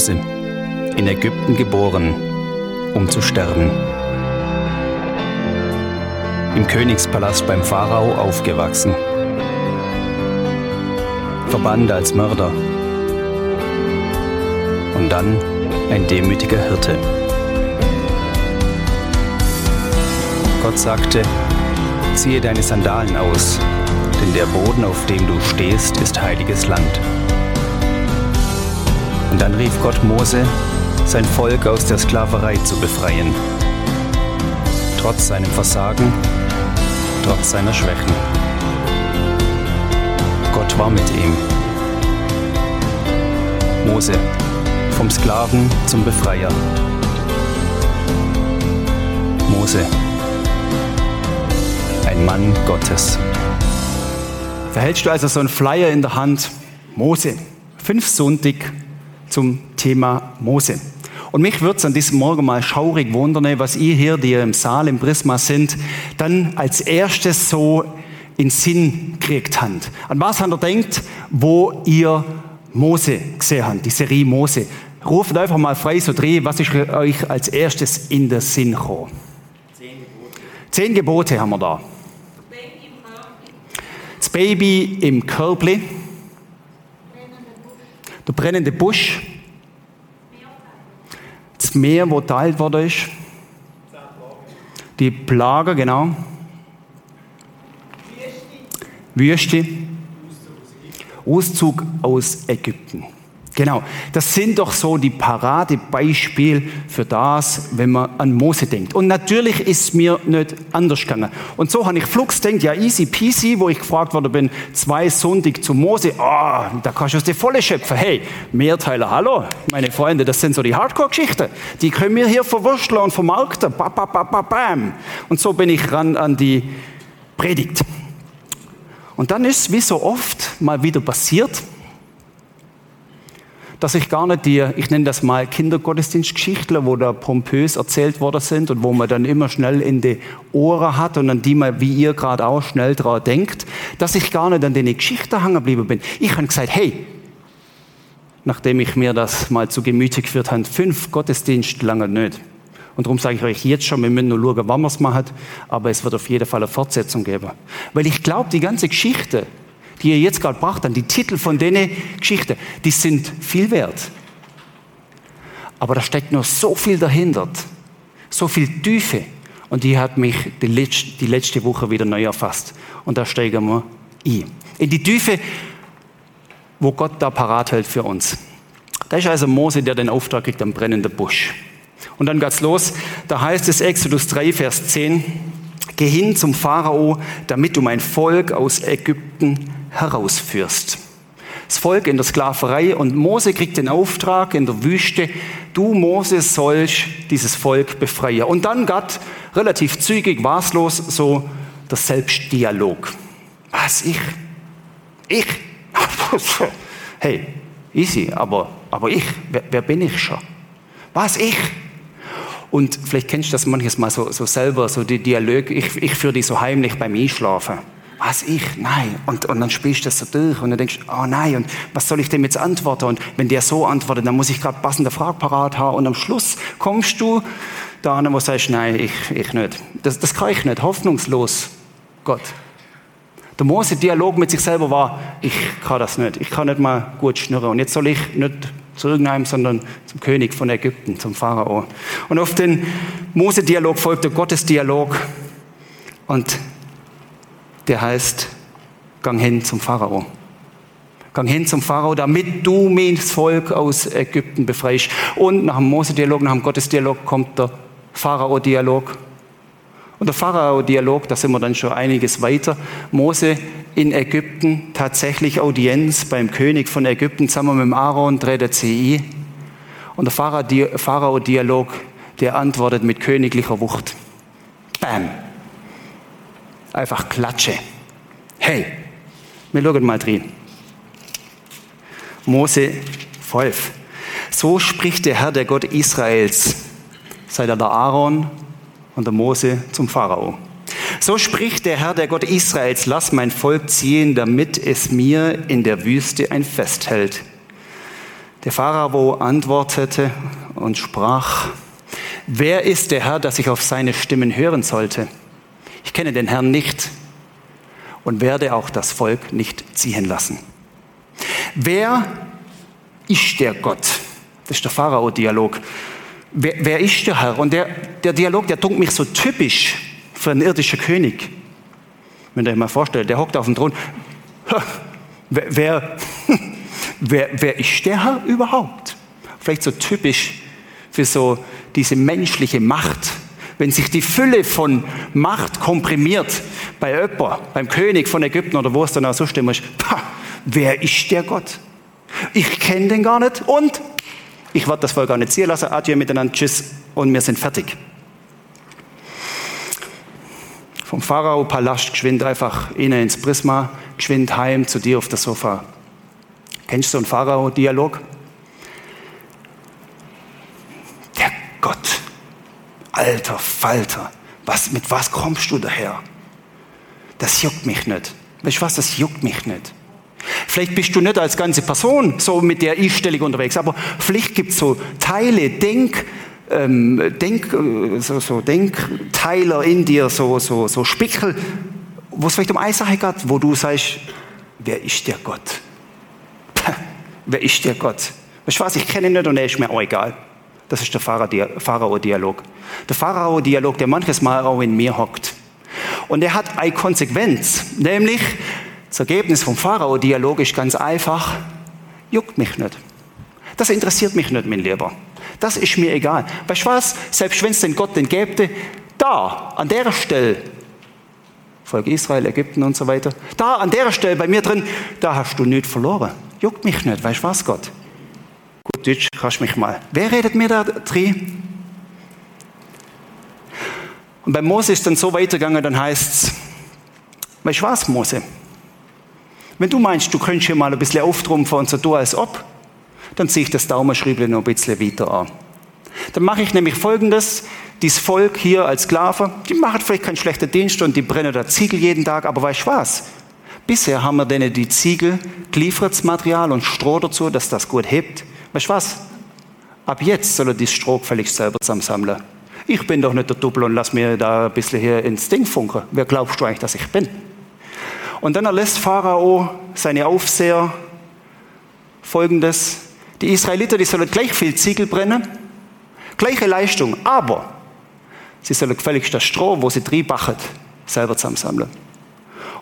Mose, in Ägypten geboren, um zu sterben. Im Königspalast beim Pharao aufgewachsen. Verbannt als Mörder. Und dann ein demütiger Hirte. Gott sagte, ziehe deine Sandalen aus, denn der Boden, auf dem du stehst, ist heiliges Land. Und dann rief Gott Mose, sein Volk aus der Sklaverei zu befreien. Trotz seinem Versagen, trotz seiner Schwächen. Gott war mit ihm. Mose, vom Sklaven zum Befreier. Mose, ein Mann Gottes. Verhältst du also so einen Flyer in der Hand? Mose. Fünf Sonntag zum Thema Mose. Und mich würde es an diesem Morgen mal schaurig wundern, was ihr hier, die im Saal im Prisma sind, dann als erstes so in Sinn kriegt habt. An was habt ihr denkt, wo ihr Mose gesehen habt, die Serie Mose. Ruft einfach mal frei so dreh, was ist euch als erstes in den Sinn gekommen? Zehn Gebote. Zehn Gebote haben wir da. Das Baby im Körbli. Der brennende Busch. Das Meer, wo teilt worden ist. Die Plage, genau. Wüste. Auszug aus Ägypten. Genau, das sind doch so die Paradebeispiele für das, wenn man an Mose denkt. Und natürlich ist mir nicht anders gegangen. Und so habe ich flugs denkt, ja easy peasy, wo ich gefragt worden bin, zwei Sonntag zu Mose, ah, oh, da kannst du aus der volle schöpfen. Hey, Mehrteiler, hallo, meine Freunde, das sind so die Hardcore-Geschichten. Die können wir hier verwursteln und vermarkten. Ba, ba, ba, ba, bam. Und so bin ich ran an die Predigt. Und dann ist, wie so oft, mal wieder passiert, dass ich gar nicht die, ich nenne das mal Kindergottesdienstgeschichten, wo da pompös erzählt worden sind und wo man dann immer schnell in die Ohren hat und an die man, wie ihr gerade auch, schnell dran denkt, dass ich gar nicht an den Geschichten hängen geblieben bin. Ich habe gesagt, hey, nachdem ich mir das mal zu Gemüte geführt habe, fünf Gottesdienste lange nicht. Und darum sage ich euch jetzt schon, wir müssen nur schauen, wann wir es machen, aber es wird auf jeden Fall eine Fortsetzung geben. Weil ich glaube, die ganze Geschichte, die ihr jetzt gerade bracht, dann die Titel von denen Geschichten, die sind viel wert. Aber da steckt noch so viel dahinter, so viel Tiefe. Und die hat mich die letzte, die letzte Woche wieder neu erfasst. Und da steigen wir ein. In die Tiefe, wo Gott da parat hält für uns. Da ist also Mose, der den Auftrag kriegt am brennenden Busch. Und dann geht's los. Da heißt es Exodus 3, Vers 10. Geh hin zum Pharao, damit du mein Volk aus Ägypten herausführst. Das Volk in der Sklaverei und Mose kriegt den Auftrag in der Wüste, du Mose sollst dieses Volk befreien. Und dann Gott relativ zügig, waßlos, so der Selbstdialog. Was, ich? Ich? Hey, easy, aber, aber ich, wer, wer bin ich schon? Was, ich? Und vielleicht kennst du das manches mal so, so selber, so die Dialoge, ich, ich führe die so heimlich beim Einschlafen was ich? Nein. Und, und dann spielst du das so durch und dann denkst oh nein, und was soll ich dem jetzt antworten? Und wenn der so antwortet, dann muss ich gerade passende Frage parat haben und am Schluss kommst du da an, wo du sagst, nein, ich, ich nicht. Das, das kann ich nicht. Hoffnungslos. Gott. Der Mose-Dialog mit sich selber war, ich kann das nicht. Ich kann nicht mal gut schnurren. Und jetzt soll ich nicht zu irgendeinem, sondern zum König von Ägypten, zum Pharao. Und auf den Mose-Dialog folgte Gottes Dialog. Und der heißt, gang hin zum Pharao. Gang hin zum Pharao, damit du mein Volk aus Ägypten befreist. Und nach dem Mose-Dialog, nach dem Gottes-Dialog kommt der Pharao-Dialog. Und der Pharao-Dialog, da sind wir dann schon einiges weiter. Mose in Ägypten, tatsächlich Audienz beim König von Ägypten, zusammen mit dem Aaron, dreht der CI. Und der Pharao-Dialog, der antwortet mit königlicher Wucht. Bam! Einfach Klatsche. Hey, wir schauen mal drin. Mose 5. So spricht der Herr, der Gott Israels, sei er der Aaron und der Mose zum Pharao. So spricht der Herr, der Gott Israels, lass mein Volk ziehen, damit es mir in der Wüste ein Fest hält. Der Pharao antwortete und sprach, wer ist der Herr, dass ich auf seine Stimmen hören sollte? Ich kenne den Herrn nicht und werde auch das Volk nicht ziehen lassen. Wer ist der Gott? Das ist der Pharao-Dialog. Wer, wer, ist der Herr? Und der, der Dialog, der dunkelt mich so typisch für einen irdischen König. Wenn ihr euch mal vorstellt, der hockt auf dem Thron. Wer, wer, wer, wer ist der Herr überhaupt? Vielleicht so typisch für so diese menschliche Macht. Wenn sich die Fülle von Macht komprimiert bei Öpper, beim König von Ägypten oder wo es dann auch so stimmt, ist, wer ist der Gott? Ich kenne den gar nicht und ich werde das Volk gar nicht ziehen lassen. Adieu miteinander, tschüss und wir sind fertig. Vom Pharao-Palast geschwind einfach innen ins Prisma, geschwind heim zu dir auf das Sofa. Kennst du so einen Pharao-Dialog? Der Gott, alter Falter, was, mit was kommst du daher? Das juckt mich nicht. Weißt du was, das juckt mich nicht. Vielleicht bist du nicht als ganze Person so mit der Ich-Stellung unterwegs, aber vielleicht gibt es so Teile, Denk, ähm, Denk, äh, so, so Denkteiler in dir, so, so, so Spickel, wo es vielleicht um eine Sache geht, wo du sagst, wer ist der Gott? wer ist der Gott? Weißt du was, ich kenne ihn nicht und er ist mir auch egal. Das ist der Pharao-Dialog. Der Pharao-Dialog, der manches Mal auch in mir hockt. Und er hat eine Konsequenz, nämlich das Ergebnis vom Pharao-Dialog ist ganz einfach, juckt mich nicht. Das interessiert mich nicht, mein Lieber. Das ist mir egal. Weißt du was? Selbst wenn es den Gott den gäbe, da, an der Stelle, Volk Israel, Ägypten und so weiter, da, an der Stelle bei mir drin, da hast du nichts verloren. Juckt mich nicht. Weißt du was, Gott? Gut, Deutsch, kannst mich mal. Wer redet mir da drin? Und bei Mose ist dann so weitergegangen, dann heißt es, weißt du was, Mose? Wenn du meinst, du könntest hier mal ein bisschen auftrumpfen und so tun, als ob, dann ziehe ich das Daumenschriebel noch ein bisschen weiter an. Dann mache ich nämlich Folgendes. Dieses Volk hier als Sklave, die machen vielleicht keinen schlechten Dienst und die brennen da Ziegel jeden Tag, aber weißt du was? Bisher haben wir denen die Ziegel Material und Stroh dazu, dass das gut hebt. Weißt du was? Ab jetzt soll er dieses Stroh gefälligst selber zusammensammeln. Ich bin doch nicht der Doppel und lass mir da ein bisschen hier ins Ding funken. Wer glaubst du eigentlich, dass ich bin? Und dann erlässt Pharao seine Aufseher folgendes. Die Israeliter, die sollen gleich viel Ziegel brennen, gleiche Leistung, aber sie sollen gefälligst das Stroh, wo sie drin bachen, selber zusammensammeln.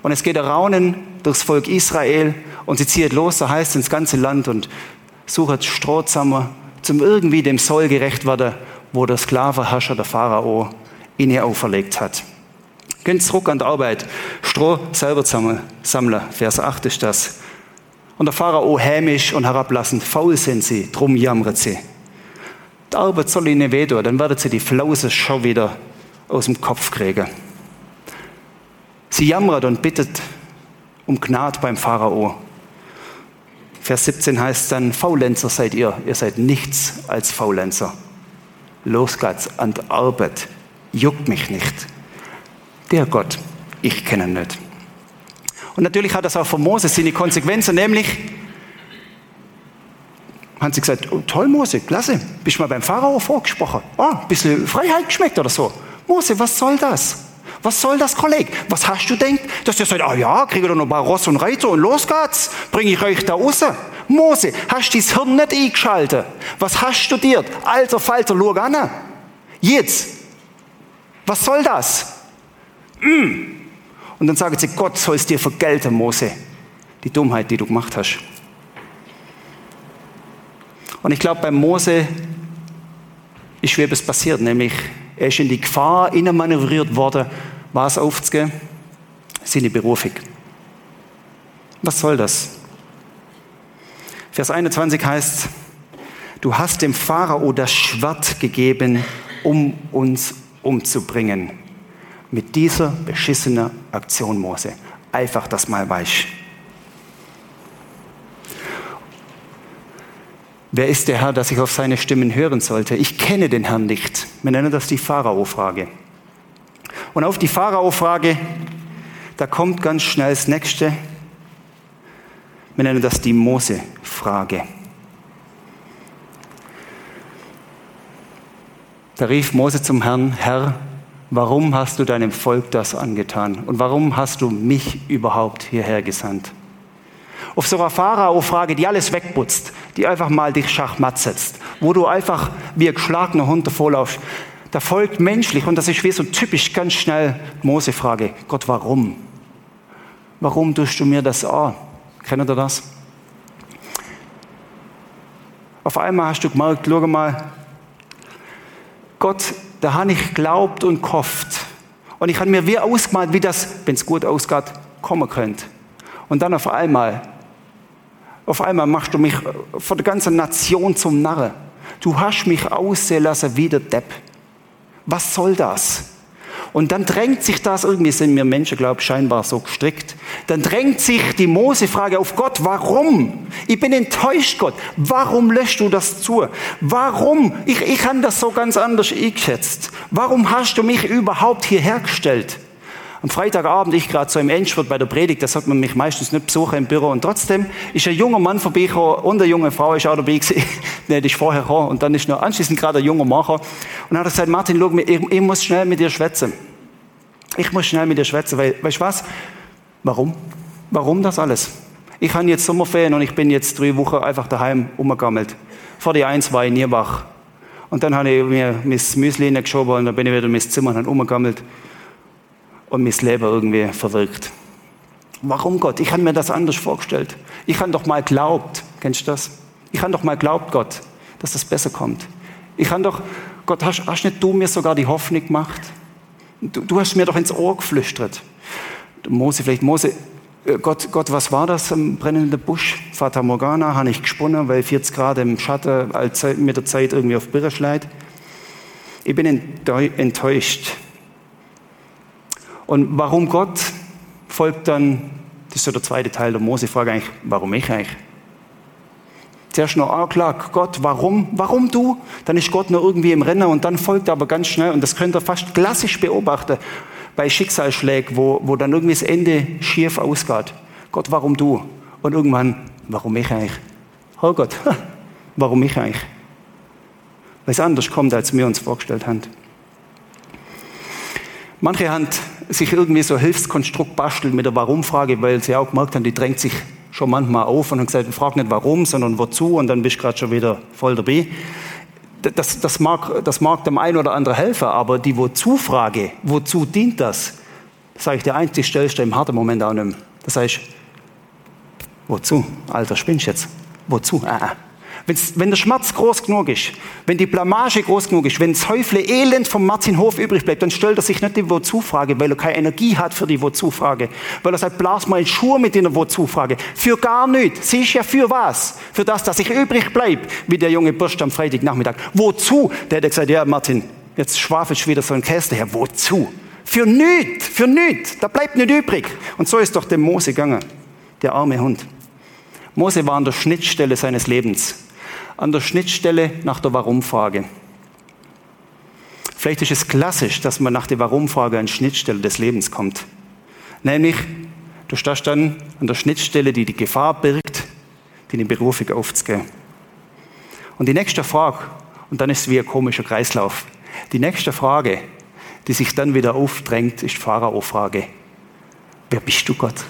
Und es geht ein Raunen durchs Volk Israel und sie ziehen los, so heißt ins ganze Land und suchen Stroh zusammen, zum irgendwie dem Soll gerecht werden, wo der Sklavenherrscher, der Pharao, ihnen auferlegt hat. Gehen zurück an die Arbeit. Stroh selber sammeln. Vers 8 ist das. Und der Pharao hämisch und herablassend. Faul sind sie, drum jammert sie. Die Arbeit soll ihnen wehtun, dann werden sie die Flause schon wieder aus dem Kopf kriegen. Sie jammert und bittet um Gnade beim Pharao. Vers 17 heißt dann, Faulenzer seid ihr, ihr seid nichts als Faulenzer. Los geht's an die Arbeit, juckt mich nicht der Gott, ich kenne ihn nicht. Und natürlich hat das auch für Mose seine Konsequenzen, nämlich haben sie gesagt, oh, toll Mose, klasse, bist mal beim Pharao vorgesprochen. Oh, ein bisschen Freiheit geschmeckt oder so. Mose, was soll das? Was soll das, Kollege? Was hast du denkt? Dass ihr sagt, ah ja, kriege ich noch ein paar Ross und Reiter und los geht's, bringe ich euch da raus. Mose, hast du dein Hirn nicht eingeschaltet? Was hast du studiert? Alter Falter, schau an. Jetzt. Was soll das? Mm. Und dann sagen sie, Gott soll es dir vergelten, Mose, die Dummheit, die du gemacht hast. Und ich glaube, bei Mose ist wie etwas passiert, nämlich er ist in die Gefahr manövriert worden, was aufzugehen, seine Berufung. Was soll das? Vers 21 heißt, du hast dem Pharao das Schwert gegeben, um uns umzubringen mit dieser beschissenen Aktion Mose. Einfach das mal weißt. Wer ist der Herr, dass ich auf seine Stimmen hören sollte? Ich kenne den Herrn nicht. Wir nennen das die Pharao-Frage. Und auf die Pharao-Frage, da kommt ganz schnell das Nächste. Wir nennen das die Mose-Frage. Da rief Mose zum Herrn, Herr, warum hast du deinem Volk das angetan? Und warum hast du mich überhaupt hierher gesandt? Auf so einer Pharao-Frage, die alles wegputzt, die einfach mal dich schachmatt setzt, wo du einfach wie ein geschlagener Hund davor da folgt menschlich, und das ist wie so typisch ganz schnell Mose-Frage, Gott, warum? Warum tust du mir das an? Kennt ihr das? Auf einmal hast du gemerkt, schau mal, Gott, da habe ich glaubt und gehofft. Und ich habe mir wie ausgemalt, wie das, wenn es gut ausgeht, kommen könnte. Und dann auf einmal, auf einmal machst du mich vor der ganzen Nation zum Narre. Du hast mich aussehen lassen wie der Depp. Was soll das? Und dann drängt sich das, irgendwie sind wir Menschen, glaube ich, scheinbar so gestrickt, dann drängt sich die Mose-Frage auf Gott, warum? Ich bin enttäuscht, Gott. Warum löscht du das zu? Warum? Ich, ich habe das so ganz anders eingeschätzt. Warum hast du mich überhaupt hierher gestellt? Am Freitagabend, ich gerade so im Endspurt bei der Predigt, da sollte man mich meistens nicht besuchen im Büro. Und trotzdem ist ein junger Mann vorbeigekommen und eine junge Frau ist auch dabei gewesen. nee, die ist vorher gekommen. Und dann ist noch anschließend gerade ein junger Macher. Und dann hat er gesagt, Martin, schau, ich, ich muss schnell mit dir schwätzen. Ich muss schnell mit dir schwätzen, weil, weißt du was? Warum? Warum das alles? Ich habe jetzt Sommerferien und ich bin jetzt drei Wochen einfach daheim umgegammelt. Vor die eins war ich nie wach. Und dann habe ich mir mein Müsli geschoben und dann bin ich wieder in mein Zimmer und habe umgegammelt und mein Leben irgendwie verwirkt. Warum Gott? Ich habe mir das anders vorgestellt. Ich habe doch mal glaubt, kennst du das? Ich habe doch mal glaubt, Gott, dass das besser kommt. Ich habe doch, Gott, hast, hast nicht du mir sogar die Hoffnung gemacht? Du, du hast mir doch ins Ohr geflüstert. Mose, vielleicht Mose, äh, Gott, Gott, was war das im brennenden Busch? Fata Morgana, habe ich gesponnen, weil 40 Grad im Schatten mit der Zeit irgendwie auf Birre schleit. Ich bin enttäuscht. Und warum Gott folgt dann, das ist so der zweite Teil der Mose-Frage eigentlich, warum ich eigentlich? Zuerst noch, klar, Gott, warum? Warum du? Dann ist Gott noch irgendwie im Rennen und dann folgt er aber ganz schnell, und das könnt ihr fast klassisch beobachten, bei Schicksalsschlägen, wo, wo dann irgendwie das Ende schief ausgeht. Gott, warum du? Und irgendwann, warum ich eigentlich? Oh Gott, warum ich eigentlich? Weil es anders kommt, als wir uns vorgestellt haben. Manche haben sich irgendwie so Hilfskonstrukt basteln mit der Warum-Frage, weil sie auch gemerkt haben, die drängt sich schon manchmal auf und haben gesagt, frag nicht warum, sondern wozu und dann bist du gerade schon wieder voll dabei. Das, das, mag, das mag dem einen oder anderen helfen, aber die Wozu-Frage, wozu dient das? Das sage ich dir eins, die stellst du im harten Moment auch nicht mehr. Das heißt, wozu? Alter, spinnst jetzt? Wozu? Ah, ah. Wenn der Schmerz groß genug ist, wenn die Blamage groß genug ist, wenn das Häufle Elend vom Martin Hof übrig bleibt, dann stellt er sich nicht die Wozu-Frage, weil er keine Energie hat für die Wozu-Frage. Weil er sagt, blas mal in Schuhe mit der Wozu-Frage. Für gar nichts. Sie ist ja für was? Für das, dass ich übrig bleibe, wie der junge Bursch am Freitagnachmittag. Wozu? Der hat gesagt, ja Martin, jetzt schwafelst du wieder so ein Käse her. Wozu? Für nichts, für nichts. Da bleibt nicht übrig. Und so ist doch dem Mose gegangen, der arme Hund. Mose war an der Schnittstelle seines Lebens an der Schnittstelle nach der Warum-Frage. Vielleicht ist es klassisch, dass man nach der Warum-Frage an Schnittstelle des Lebens kommt. Nämlich, du stehst dann an der Schnittstelle, die die Gefahr birgt, deine Berufung aufzugehen. Und die nächste Frage, und dann ist es wie ein komischer Kreislauf, die nächste Frage, die sich dann wieder aufdrängt, ist die Pharao-Frage. Wer bist du, Gott?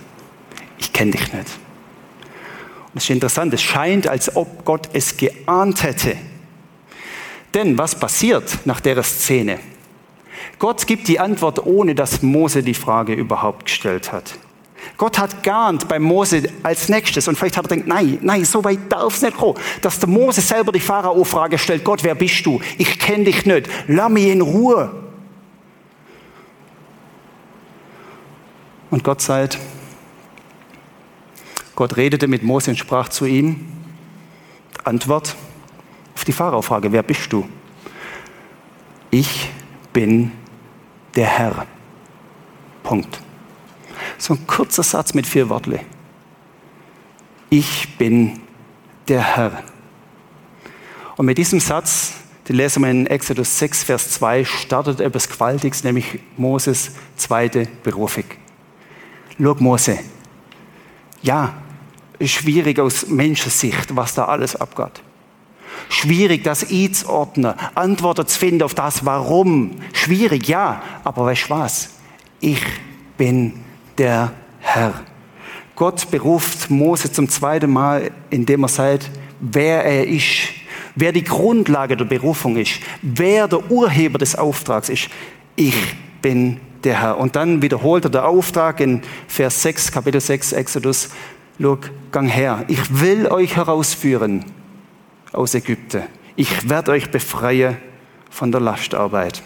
Ich kenne dich nicht. Das ist interessant, es scheint, als ob Gott es geahnt hätte. Denn was passiert nach der Szene? Gott gibt die Antwort, ohne dass Mose die Frage überhaupt gestellt hat. Gott hat geahnt bei Mose als nächstes und vielleicht hat er gedacht, nein, nein, so weit darf es nicht kommen, dass der Mose selber die Pharao-Frage stellt, Gott, wer bist du? Ich kenne dich nicht, lass mich in Ruhe. Und Gott sagt, Gott redete mit Mose und sprach zu ihm. Antwort auf die Pharao-Frage, wer bist du? Ich bin der Herr. Punkt. So ein kurzer Satz mit vier Worten. Ich bin der Herr. Und mit diesem Satz, den lesen wir in Exodus 6, Vers 2, startet etwas Gewaltiges, nämlich Moses zweite Berufung. Schau, Mose, ja, schwierig aus Menschensicht, was da alles abgeht. Schwierig, das einzuordnen, Antworten zu finden auf das Warum. Schwierig, ja, aber weißt du was? Ich bin der Herr. Gott beruft Mose zum zweiten Mal, indem er sagt, wer er ist, wer die Grundlage der Berufung ist, wer der Urheber des Auftrags ist. Ich bin der Herr. Und dann wiederholt er den Auftrag in Vers 6, Kapitel 6, Exodus. Look, gang her. Ich will euch herausführen aus Ägypten. Ich werde euch befreien von der Lastarbeit.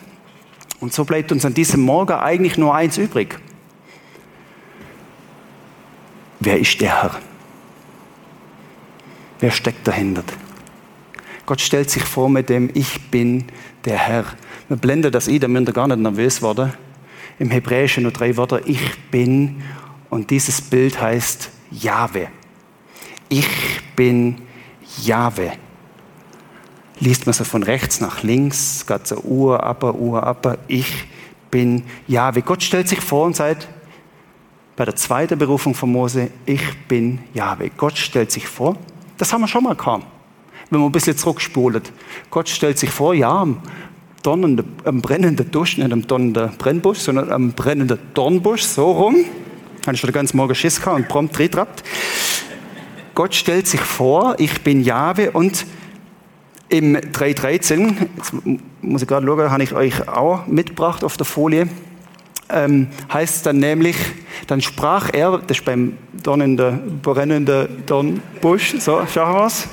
Und so bleibt uns an diesem Morgen eigentlich nur eins übrig. Wer ist der Herr? Wer steckt dahinter? Gott stellt sich vor mit dem Ich bin der Herr. Wir blenden das ein, damit wir gar nicht nervös werden. Im Hebräischen nur drei Wörter Ich bin und dieses Bild heißt Jahwe. Ich bin Jahwe. Liest man so von rechts nach links, geht so Uhr, Upper, Uhr, Upper. Ich bin Jahwe. Gott stellt sich vor und sagt, bei der zweiten Berufung von Mose, ich bin Jahwe. Gott stellt sich vor, das haben wir schon mal gehabt, wenn man ein bisschen zurückspulen. Gott stellt sich vor, ja, am, donnenden, am brennenden Dusch, nicht am donnenden Brennbusch, sondern am brennenden Dornbusch, so rum. Habe ich schon den ganzen Morgen Schiss gehabt und prompt retrappt. Gott stellt sich vor, ich bin Jahwe und im 3.13, jetzt muss ich gerade schauen, habe ich euch auch mitgebracht auf der Folie, ähm, heißt dann nämlich, dann sprach er, das ist beim Dornenden, brennenden Dornbusch, so, schauen wir es.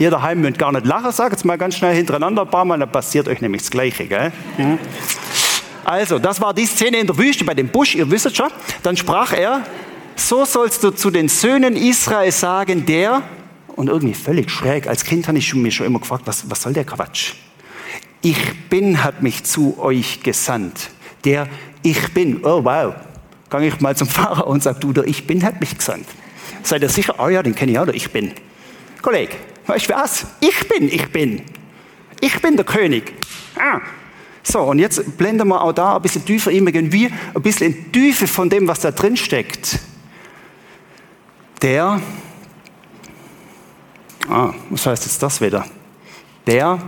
Ihr daheim müsst gar nicht lachen, sagt es mal ganz schnell hintereinander ein paar Mal, dann passiert euch nämlich das Gleiche. Gell? Mhm. Also, das war die Szene in der Wüste bei dem Busch, ihr wisst schon. Dann sprach er, so sollst du zu den Söhnen Israel sagen, der, und irgendwie völlig schräg, als Kind habe ich mich schon immer gefragt, was, was soll der Quatsch? Ich bin hat mich zu euch gesandt. Der Ich bin, oh wow, gang ich mal zum Pfarrer und sag, du, der Ich bin hat mich gesandt. Seid ihr sicher? Oh ja, den kenne ich auch, der Ich bin. Kollege, weißt du was? Ich bin, ich bin. Ich bin der König. Ah, so, und jetzt blenden wir auch da ein bisschen tiefer irgendwie, ein bisschen in Tiefe von dem, was da drin steckt. Der, ah, was heißt jetzt das wieder? Der,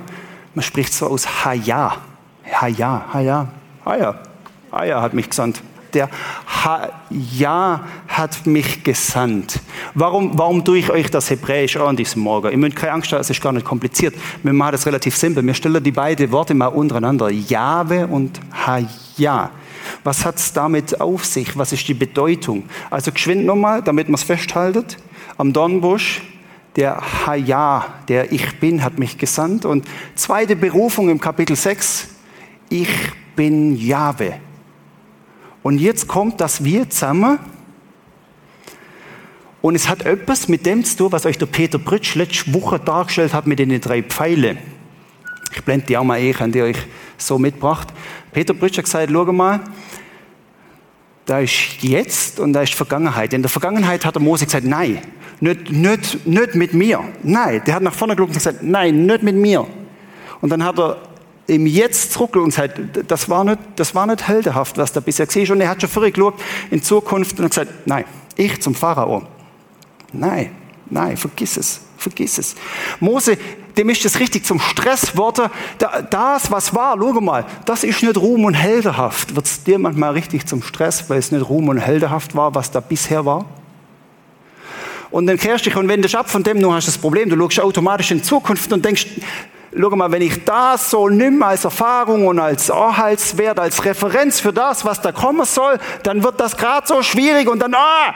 man spricht so aus Haya. Haya, Haya, Haya. Haya hat mich gesandt der Ja hat mich gesandt. Warum, warum tue ich euch das Hebräisch an diesem Morgen? Ihr müsst keine Angst haben, es ist gar nicht kompliziert. Wir machen das relativ simpel. Wir stellen die beiden Worte mal untereinander. Jahwe und Ha-Ja. Was hat es damit auf sich? Was ist die Bedeutung? Also geschwind nochmal, damit man es festhaltet. Am Dornbusch, der Ha-Ja, der Ich Bin, hat mich gesandt. Und zweite Berufung im Kapitel 6, ich bin Jahwe. Und jetzt kommt das Wir zusammen. Und es hat etwas mit dem zu tun, was euch der Peter Britsch letzte Woche dargestellt hat mit den drei Pfeilen. Ich blende die auch mal ein, die euch so mitgebracht. Peter Britsch hat gesagt, schau mal, da ist jetzt und da ist Vergangenheit. In der Vergangenheit hat der Mose gesagt, nein, nicht, nicht, nicht mit mir. Nein, der hat nach vorne geschaut und gesagt, nein, nicht mit mir. Und dann hat er im Jetzt zurück und sagt, das war nicht, das war nicht heldenhaft, was da bisher gesehen ist. Und er hat schon vorher geschaut in Zukunft und hat gesagt, nein, ich zum Pharao. Nein, nein, vergiss es, vergiss es. Mose, dem ist das richtig zum Stress geworden. Das, was war, schau mal, das ist nicht Ruhm und heldenhaft. Wird es dir manchmal richtig zum Stress, weil es nicht Ruhm und heldenhaft war, was da bisher war? Und dann kehrst du dich und wendest ab von dem, du hast das Problem, du schaust automatisch in Zukunft und denkst, schau mal, wenn ich das so nimm als Erfahrung und als Anhaltswert, als Referenz für das, was da kommen soll, dann wird das gerade so schwierig und dann, ah,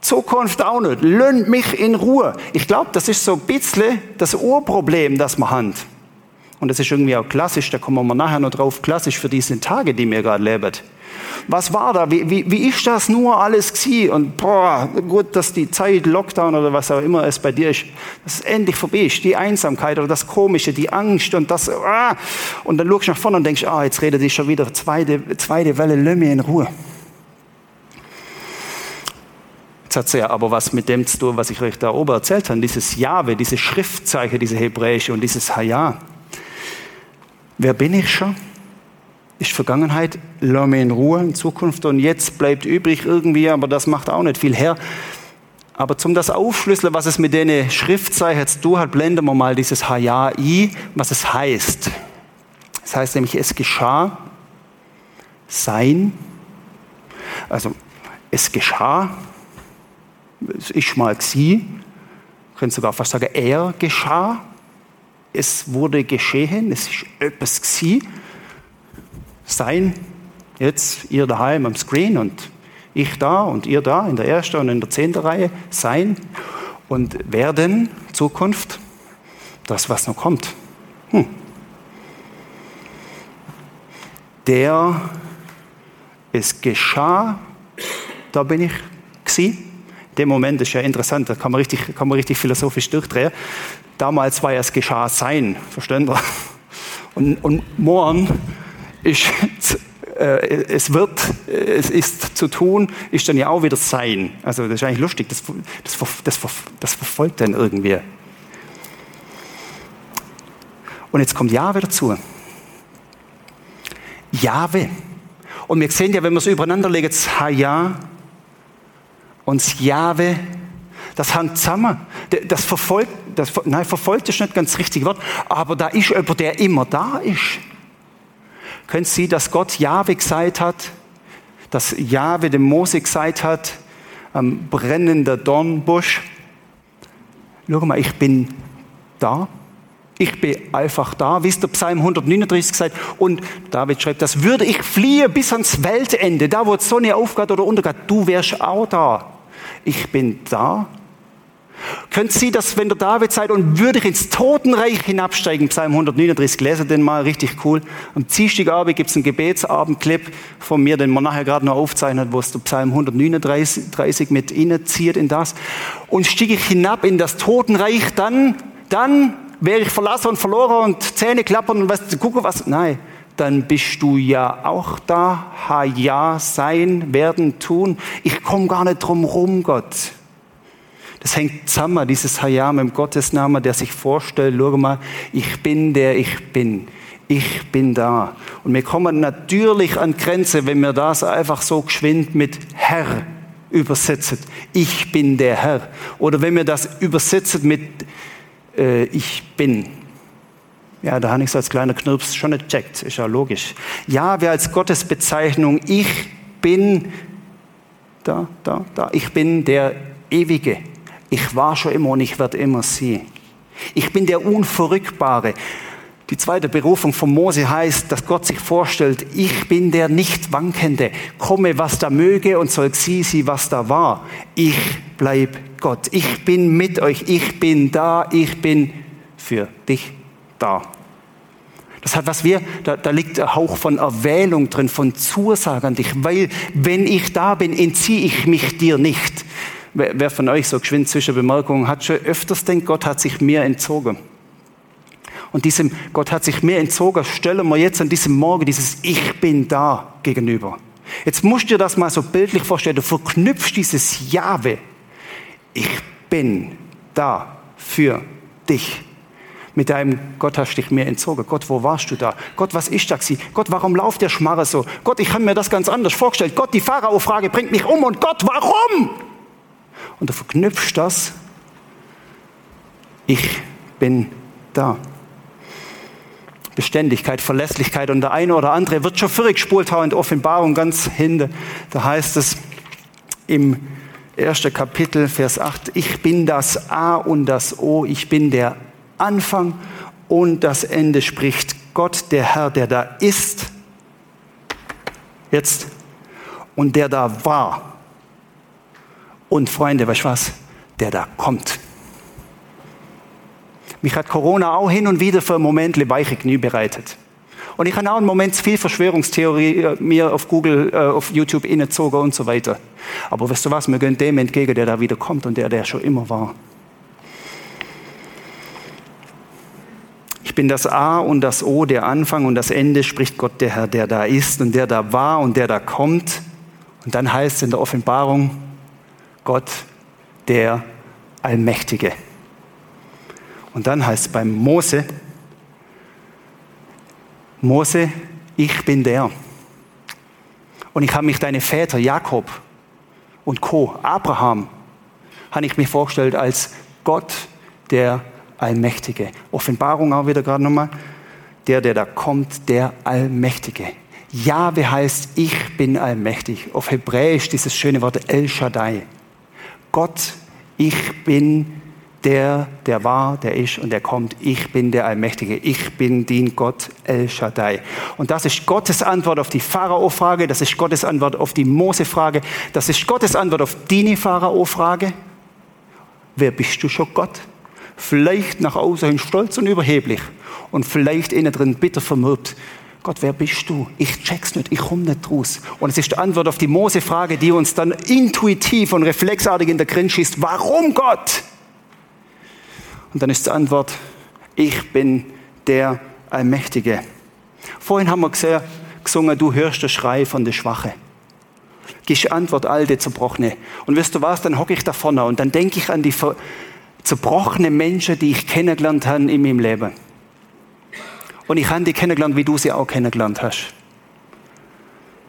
Zukunft auch nicht. Lönnt mich in Ruhe. Ich glaube, das ist so ein bisschen das Urproblem, das man hat. Und das ist irgendwie auch klassisch, da kommen wir nachher noch drauf, klassisch für diese Tage, die mir gerade leben. Was war da? Wie, wie, wie ist das nur alles gewesen? Und boah, gut, dass die Zeit, Lockdown oder was auch immer es bei dir ist, dass es endlich vorbei ist. Die Einsamkeit oder das Komische, die Angst und das, ah. Und dann schaust du nach vorne und denkst, ah, jetzt redet ich schon wieder zweite, zweite Welle, Lömme in Ruhe. Jetzt hat es ja aber was mit dem zu tun, was ich euch da oben erzählt habe, dieses Jahwe, diese Schriftzeichen, diese hebräische und dieses Haya. Wer bin ich schon? Ist Vergangenheit, lass mich in Ruhe in Zukunft und jetzt bleibt übrig irgendwie, aber das macht auch nicht viel her. Aber zum das aufschlüsseln, was es mit den Schriftzeichen zu tun hat, blenden wir mal dieses Haja i, was es heißt. Es heißt nämlich, es geschah sein. Also, es geschah. Es ist mal sie. Können sogar fast sagen, er geschah. Es wurde geschehen. Es ist etwas gsi. Sein. Jetzt ihr daheim am Screen und ich da und ihr da in der ersten und in der zehnten Reihe sein und werden, Zukunft, das, was noch kommt. Hm. Der, es geschah, da bin ich gsi. Der Moment ist ja interessant, da kann man richtig, kann man richtig philosophisch durchdrehen. Damals war ja es geschah sein, verstehen wir? Und, und morgen ist äh, es wird, äh, es ist zu tun, ist dann ja auch wieder sein. Also das ist eigentlich lustig, das, das, das, das verfolgt dann irgendwie. Und jetzt kommt Jahwe dazu. Jahwe. Und wir sehen ja, wenn wir es übereinander legen, das Haja und das Jahwe, das hängt zusammen. Das verfolgt, das, nein, verfolgt ist nicht ganz das richtige Wort, aber da ist jemand, der immer da ist. Können Sie, dass Gott Jahwe gesagt hat, dass Jahwe dem Mose gesagt hat, am brennenden Dornbusch, schau mal, ich bin da. Ich bin einfach da, wie es der Psalm 139 gesagt und David schreibt, das würde ich fliehen bis ans Weltende, da wo die Sonne aufgeht oder untergeht, du wärst auch da. Ich bin da können Sie das, wenn der David sagt, und würde ich ins Totenreich hinabsteigen, Psalm 139, lese den mal, richtig cool. Am Dienstagabend gibt es einen Gebetsabendclip von mir, den man nachher gerade noch aufzeichnet, wo es der Psalm 139 mit Ihnen zieht in das. Und stiege ich hinab in das Totenreich, dann, dann wäre ich verlassen und verloren und Zähne klappern und was, gucke was, nein. Dann bist du ja auch da, ha ja, sein, werden, tun. Ich komme gar nicht drum rum, Gott. Das hängt zusammen, dieses Hayam im Gottesnamen, der sich vorstellt, schau mal, ich bin der ich bin. Ich bin da. Und wir kommen natürlich an Grenze, wenn wir das einfach so geschwind mit Herr übersetzen. Ich bin der Herr. Oder wenn wir das übersetzen mit äh, Ich bin. Ja, da habe ich so als kleiner Knirps schon nicht checkt. Ist ja logisch. Ja, wer als Gottesbezeichnung Ich bin da, da, da. Ich bin der Ewige. Ich war schon immer und ich werde immer sie. Ich bin der Unverrückbare. Die zweite Berufung von Mose heißt, dass Gott sich vorstellt, ich bin der nicht wankende. Komme, was da möge und soll sie, sie, was da war. Ich bleib Gott. Ich bin mit euch. Ich bin da. Ich bin für dich da. Das hat was wir, da, da liegt ein Hauch von Erwählung drin, von Zusage an dich, weil wenn ich da bin, entziehe ich mich dir nicht. Wer von euch so geschwind zwischen Bemerkungen hat schon öfters denkt, Gott hat sich mir entzogen. Und diesem Gott hat sich mir entzogen, stellen wir jetzt an diesem Morgen dieses Ich bin da gegenüber. Jetzt musst du dir das mal so bildlich vorstellen. Du verknüpfst dieses Jahwe. Ich bin da für dich. Mit deinem Gott hast du dich mir entzogen. Gott, wo warst du da? Gott, was ist das? Gott, warum lauft der Schmarre so? Gott, ich habe mir das ganz anders vorgestellt. Gott, die Pharao-Frage bringt mich um. Und Gott, warum? Und du verknüpfst das. Ich bin da. Beständigkeit, Verlässlichkeit und der eine oder andere wird schon völlig haben in der Offenbarung ganz hinten. Da heißt es im ersten Kapitel, Vers 8, ich bin das A und das O, ich bin der Anfang und das Ende, spricht Gott, der Herr, der da ist, jetzt, und der da war und Freunde, weißt du was? Der da kommt. Mich hat Corona auch hin und wieder für einen Moment weiche Knie bereitet. Und ich habe auch einen Moment viel Verschwörungstheorie äh, mir auf Google, äh, auf YouTube innezogen und so weiter. Aber weißt du was? Wir gehen dem entgegen, der da wieder kommt und der, der schon immer war. Ich bin das A und das O, der Anfang und das Ende, spricht Gott, der Herr, der da ist und der da war und der da kommt. Und dann heißt es in der Offenbarung, Gott der Allmächtige. Und dann heißt es beim Mose, Mose, ich bin der. Und ich habe mich deine Väter Jakob und Co., Abraham habe ich mir vorgestellt als Gott, der Allmächtige. Offenbarung auch wieder gerade nochmal. Der, der da kommt, der Allmächtige. Jahwe heißt, ich bin allmächtig. Auf Hebräisch dieses schöne Wort El Shaddai. Gott, ich bin der, der war, der ist und der kommt. Ich bin der Allmächtige. Ich bin den Gott El Shaddai. Und das ist Gottes Antwort auf die Pharao-Frage. Das ist Gottes Antwort auf die Mose-Frage. Das ist Gottes Antwort auf die Pharao-Frage. Wer bist du schon Gott? Vielleicht nach außen hin stolz und überheblich und vielleicht innen drin bitter vermürbt. Gott, wer bist du? Ich check's nicht, ich komme nicht raus. Und es ist die Antwort auf die Mose-Frage, die uns dann intuitiv und reflexartig in der Grin schießt. Warum Gott? Und dann ist die Antwort, ich bin der Allmächtige. Vorhin haben wir gesehen, gesungen, du hörst den Schrei von der Schwache. Gibst Antwort, alte Zerbrochene. Und wirst du was, dann hocke ich da vorne und dann denke ich an die zerbrochenen Menschen, die ich kennengelernt habe in meinem Leben. Und ich habe die kennengelernt, wie du sie auch kennengelernt hast.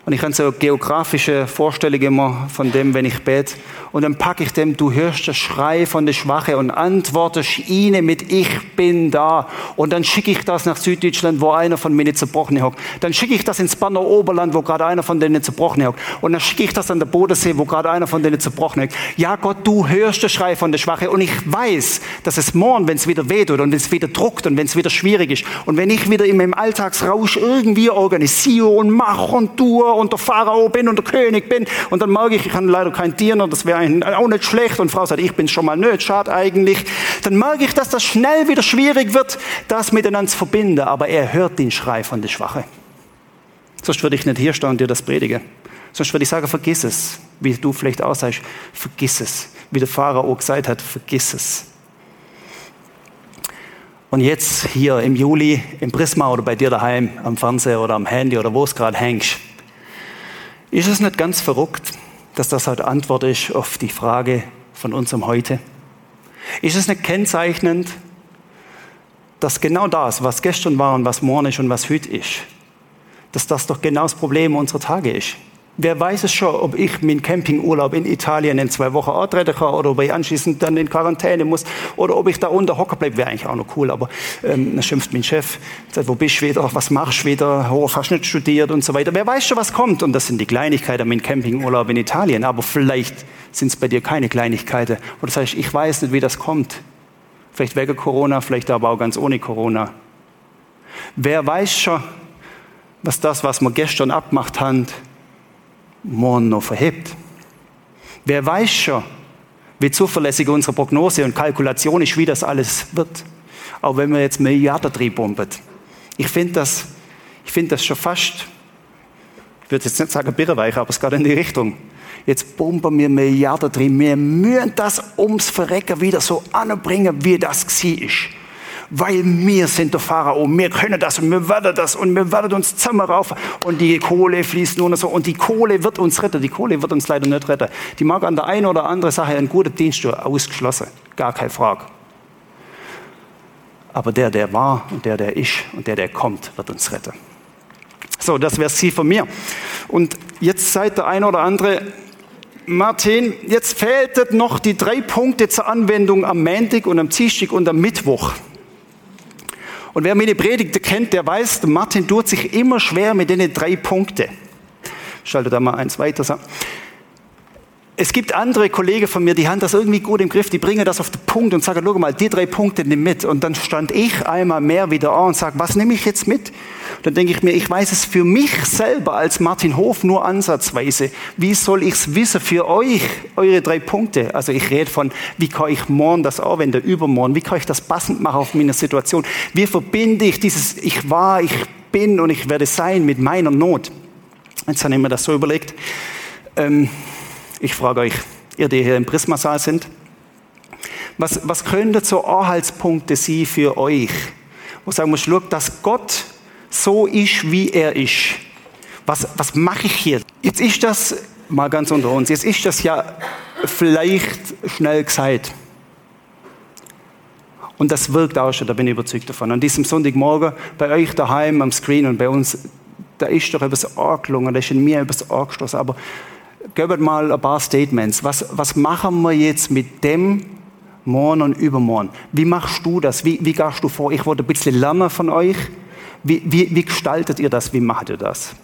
Und ich habe so geografische Vorstellungen immer von dem, wenn ich bete. Und dann packe ich dem, du hörst das Schrei von der Schwache und antwortest ihnen mit Ich bin da. Und dann schicke ich das nach Süddeutschland, wo einer von mir zerbrochen hockt. Dann schicke ich das ins Banner Oberland, wo gerade einer von denen zerbrochen hockt. Und dann schicke ich das an der Bodensee, wo gerade einer von denen zerbrochen hockt. Ja Gott, du hörst das Schrei von der Schwache. Und ich weiß, dass es morgen, wenn es wieder wehtut und wenn es wieder druckt und wenn es wieder schwierig ist und wenn ich wieder in meinem Alltagsrausch irgendwie organisiere und mache und tue und der Pharao bin und der König bin und dann mag ich, ich kann leider kein Diener, das wäre auch nicht schlecht und Frau sagt, ich bin schon mal nicht, schade eigentlich, dann mag ich, dass das schnell wieder schwierig wird, das miteinander zu verbinden, aber er hört den Schrei von der Schwache. Sonst würde ich nicht hier stehen und dir das predigen. Sonst würde ich sagen, vergiss es, wie du vielleicht auch sagst, vergiss es. Wie der Pharao gesagt hat, vergiss es. Und jetzt hier im Juli im Prisma oder bei dir daheim am Fernseher oder am Handy oder wo es gerade hängst, ist es nicht ganz verrückt, dass das halt Antwort ist auf die Frage von unserem Heute? Ist es nicht kennzeichnend, dass genau das, was gestern war und was morgen ist und was heute ist, dass das doch genau das Problem unserer Tage ist? Wer weiß es schon, ob ich meinen Campingurlaub in Italien in zwei Wochen antreten kann oder ob ich anschließend dann in Quarantäne muss oder ob ich da unter Hocker bleibe, wäre eigentlich auch noch cool. Aber ähm, dann schimpft mein Chef, sagt, wo bist du wieder, was machst du wieder, oh, hast nicht studiert und so weiter. Wer weiß schon, was kommt? Und das sind die Kleinigkeiten mein Campingurlaub in Italien. Aber vielleicht sind es bei dir keine Kleinigkeiten. Oder das heißt, ich weiß nicht, wie das kommt. Vielleicht wegen Corona, vielleicht aber auch ganz ohne Corona. Wer weiß schon, was das, was wir gestern abgemacht haben, morgen noch verhebt. Wer weiß schon, wie zuverlässig unsere Prognose und Kalkulation ist, wie das alles wird. Auch wenn wir jetzt Milliarden drin bomben. Ich finde das, ich finde das schon fast, ich würde jetzt nicht sagen birreweich, aber es geht in die Richtung. Jetzt bomben wir Milliarden drin. Wir müssen das ums Verrecken wieder so anbringen, wie das war weil wir sind der Pharao, wir können das und wir werden das und wir werden uns zusammen rauf und die Kohle fließt nur noch so und die Kohle wird uns retten, die Kohle wird uns leider nicht retten. Die mag an der einen oder anderen Sache einen guten Dienst ausgeschlossen, gar keine Frage. Aber der, der war und der, der ist und der, der kommt, wird uns retten. So, das wäre sie von mir. Und jetzt seid der eine oder andere, Martin, jetzt fehlten noch die drei Punkte zur Anwendung am Montag und am Dienstag und am Mittwoch. Und wer meine Predigte kennt, der weiß, Martin tut sich immer schwer mit den drei Punkten. Schalte da mal eins weiter. Es gibt andere Kollegen von mir, die haben das irgendwie gut im Griff, die bringen das auf den Punkt und sagen, schau mal, die drei Punkte nimm mit. Und dann stand ich einmal mehr wieder an und sage, was nehme ich jetzt mit? Dann denke ich mir, ich weiß es für mich selber als Martin Hof nur ansatzweise. Wie soll ich es wissen für euch, eure drei Punkte? Also ich rede von, wie kann ich morgen das anwenden, übermorgen? Wie kann ich das passend machen auf meine Situation? Wie verbinde ich dieses Ich war, ich bin und ich werde sein mit meiner Not? Jetzt habe ich mir das so überlegt. Ähm, ich frage euch, ihr, die hier im Prismasaal sind, was, was könnte so Anhaltspunkte sein für euch? Wo sagen wir, schaut, dass Gott so ist, wie er ist. Was, was mache ich hier? Jetzt ist das, mal ganz unter uns, jetzt ist das ja vielleicht schnell gesagt. Und das wirkt auch schon, da bin ich überzeugt davon. An diesem Sonntagmorgen bei euch daheim am Screen und bei uns, da ist doch etwas angelungen, da ist in mir etwas angestoßen. Aber gebt mal ein paar Statements. Was, was machen wir jetzt mit dem morgen und übermorgen? Wie machst du das? Wie, wie gehst du vor? Ich wollte ein bisschen lernen von euch. Wie, wie, wie gestaltet ihr das? Wie macht ihr das?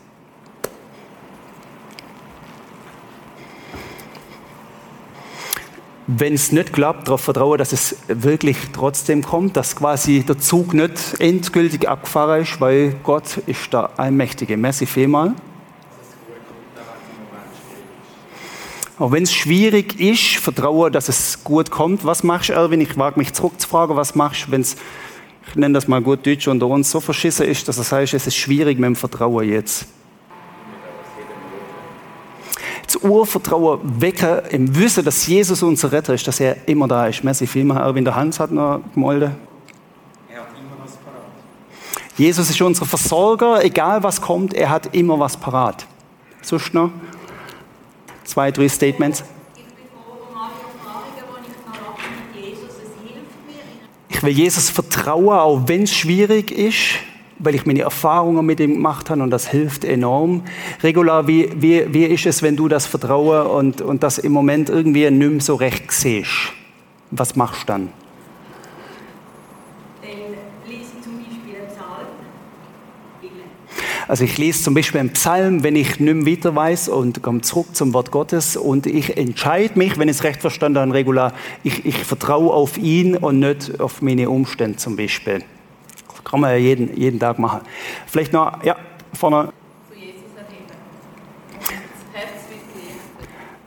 wenn es nicht klappt, darauf vertrauen, dass es wirklich trotzdem kommt, dass quasi der Zug nicht endgültig abgefahren ist, weil Gott ist der Allmächtige. Merci vielmal. Auch wenn es schwierig ist, vertraue, dass es gut kommt. Was machst du, Erwin? Ich wage mich zurückzufragen, was machst du, wenn es, ich nenne das mal gut Deutsch, unter uns so verschissen ist, dass er sagt, es ist schwierig mit dem Vertrauen jetzt das Urvertrauen wecken im Wissen, dass Jesus unser Retter ist, dass er immer da ist. Merci vielmal. Erwin der Hans hat noch gemolden. Er hat immer was parat. Jesus ist unser Versorger, egal was kommt, er hat immer was parat. Sonst noch zwei, drei Statements. Ich will Jesus vertrauen, auch wenn es schwierig ist weil ich meine Erfahrungen mit ihm gemacht habe und das hilft enorm. Regular, wie, wie, wie ist es, wenn du das Vertrauen und, und das im Moment irgendwie nicht mehr so recht siehst? Was machst du dann? Also ich lese zum Beispiel einen Psalm, wenn ich nicht mehr weiter weiß und komme zurück zum Wort Gottes und ich entscheide mich, wenn ich es recht verstanden habe, regular, ich, ich vertraue auf ihn und nicht auf meine Umstände zum Beispiel. Kann man ja jeden, jeden Tag machen. Vielleicht noch, ja, vorne.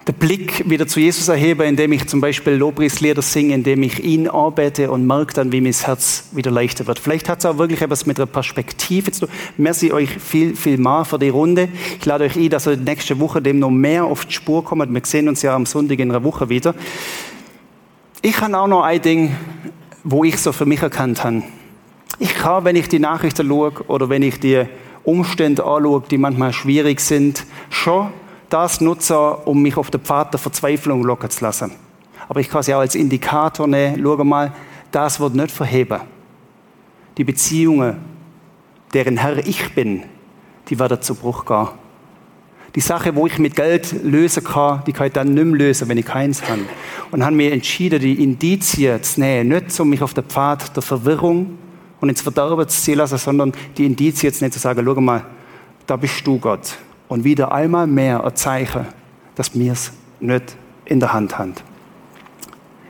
Der Blick wieder zu Jesus erhebe, indem ich zum Beispiel Lobpreislieder singe, indem ich ihn arbeite und merke dann, wie mein Herz wieder leichter wird. Vielleicht hat es auch wirklich etwas mit der Perspektive zu tun. Merci euch viel, viel mal für die Runde. Ich lade euch ein, dass ihr nächste Woche dem noch mehr auf die Spur kommt. Wir sehen uns ja am Sonntag in einer Woche wieder. Ich habe auch noch ein Ding, wo ich so für mich erkannt habe. Ich kann, wenn ich die Nachrichten schaue oder wenn ich die Umstände anschaue, die manchmal schwierig sind, schon das nutzen, um mich auf den Pfad der Verzweiflung locken zu lassen. Aber ich kann sie auch als Indikator nehmen. Schau mal, das wird nicht verheben. Die Beziehungen, deren Herr ich bin, die werden zu Bruch gehen. Die Sache, wo ich mit Geld lösen kann, die kann ich dann nicht mehr lösen, wenn ich keins habe. Und habe mir entschieden, die Indizien zu nehmen, nicht um mich auf den Pfad der Verwirrung und ins Verderben zu ziehen lassen, sondern die Indizien jetzt nicht zu sagen, schau mal, da bist du Gott. Und wieder einmal mehr ein Zeichen, dass wir es nicht in der Hand haben.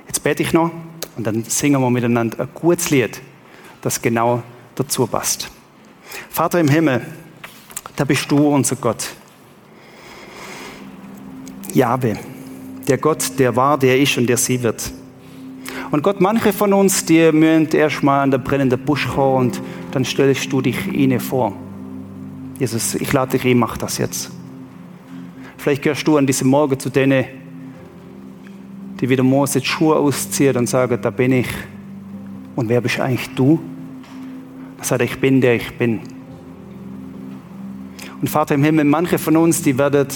Jetzt bete ich noch und dann singen wir miteinander ein gutes Lied, das genau dazu passt. Vater im Himmel, da bist du unser Gott. Jahwe, der Gott, der war, der ist und der sie wird. Und Gott, manche von uns, die müssen erstmal an der brennenden Busch kommen und dann stellst du dich ihnen vor. Jesus, ich lade dich ein, mach das jetzt. Vielleicht gehörst du an diesem Morgen zu denen, die wieder Mose die Schuhe ausziehen und sagen, da bin ich. Und wer bist eigentlich du? Er sagt, ich bin der ich bin. Und Vater im Himmel, manche von uns, die werden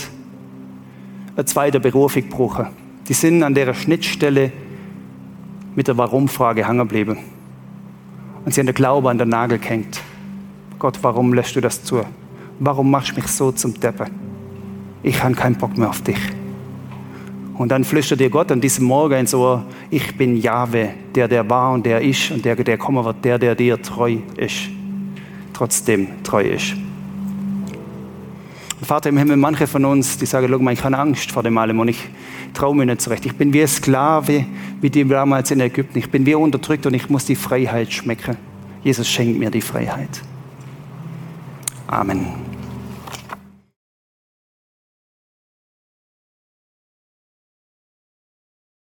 eine zweite Berufung brauchen. Die sind an der Schnittstelle mit der Warum-Frage hängen geblieben. Und sie haben den Glauben an den Nagel gehängt. Gott, warum lässt du das zu? Warum machst du mich so zum Deppen? Ich habe keinen Bock mehr auf dich. Und dann flüstert dir Gott an diesem Morgen ins Ohr, ich bin Jahwe, der, der war und der ist und der, der kommen wird, der, der dir treu ist. Trotzdem treu ist. Vater im Himmel, manche von uns, die sagen, mal, ich habe Angst vor dem allem und ich traue mich nicht zurecht. Ich bin wie ein Sklave, wie die damals in Ägypten. Ich bin wie unterdrückt und ich muss die Freiheit schmecken. Jesus schenkt mir die Freiheit. Amen.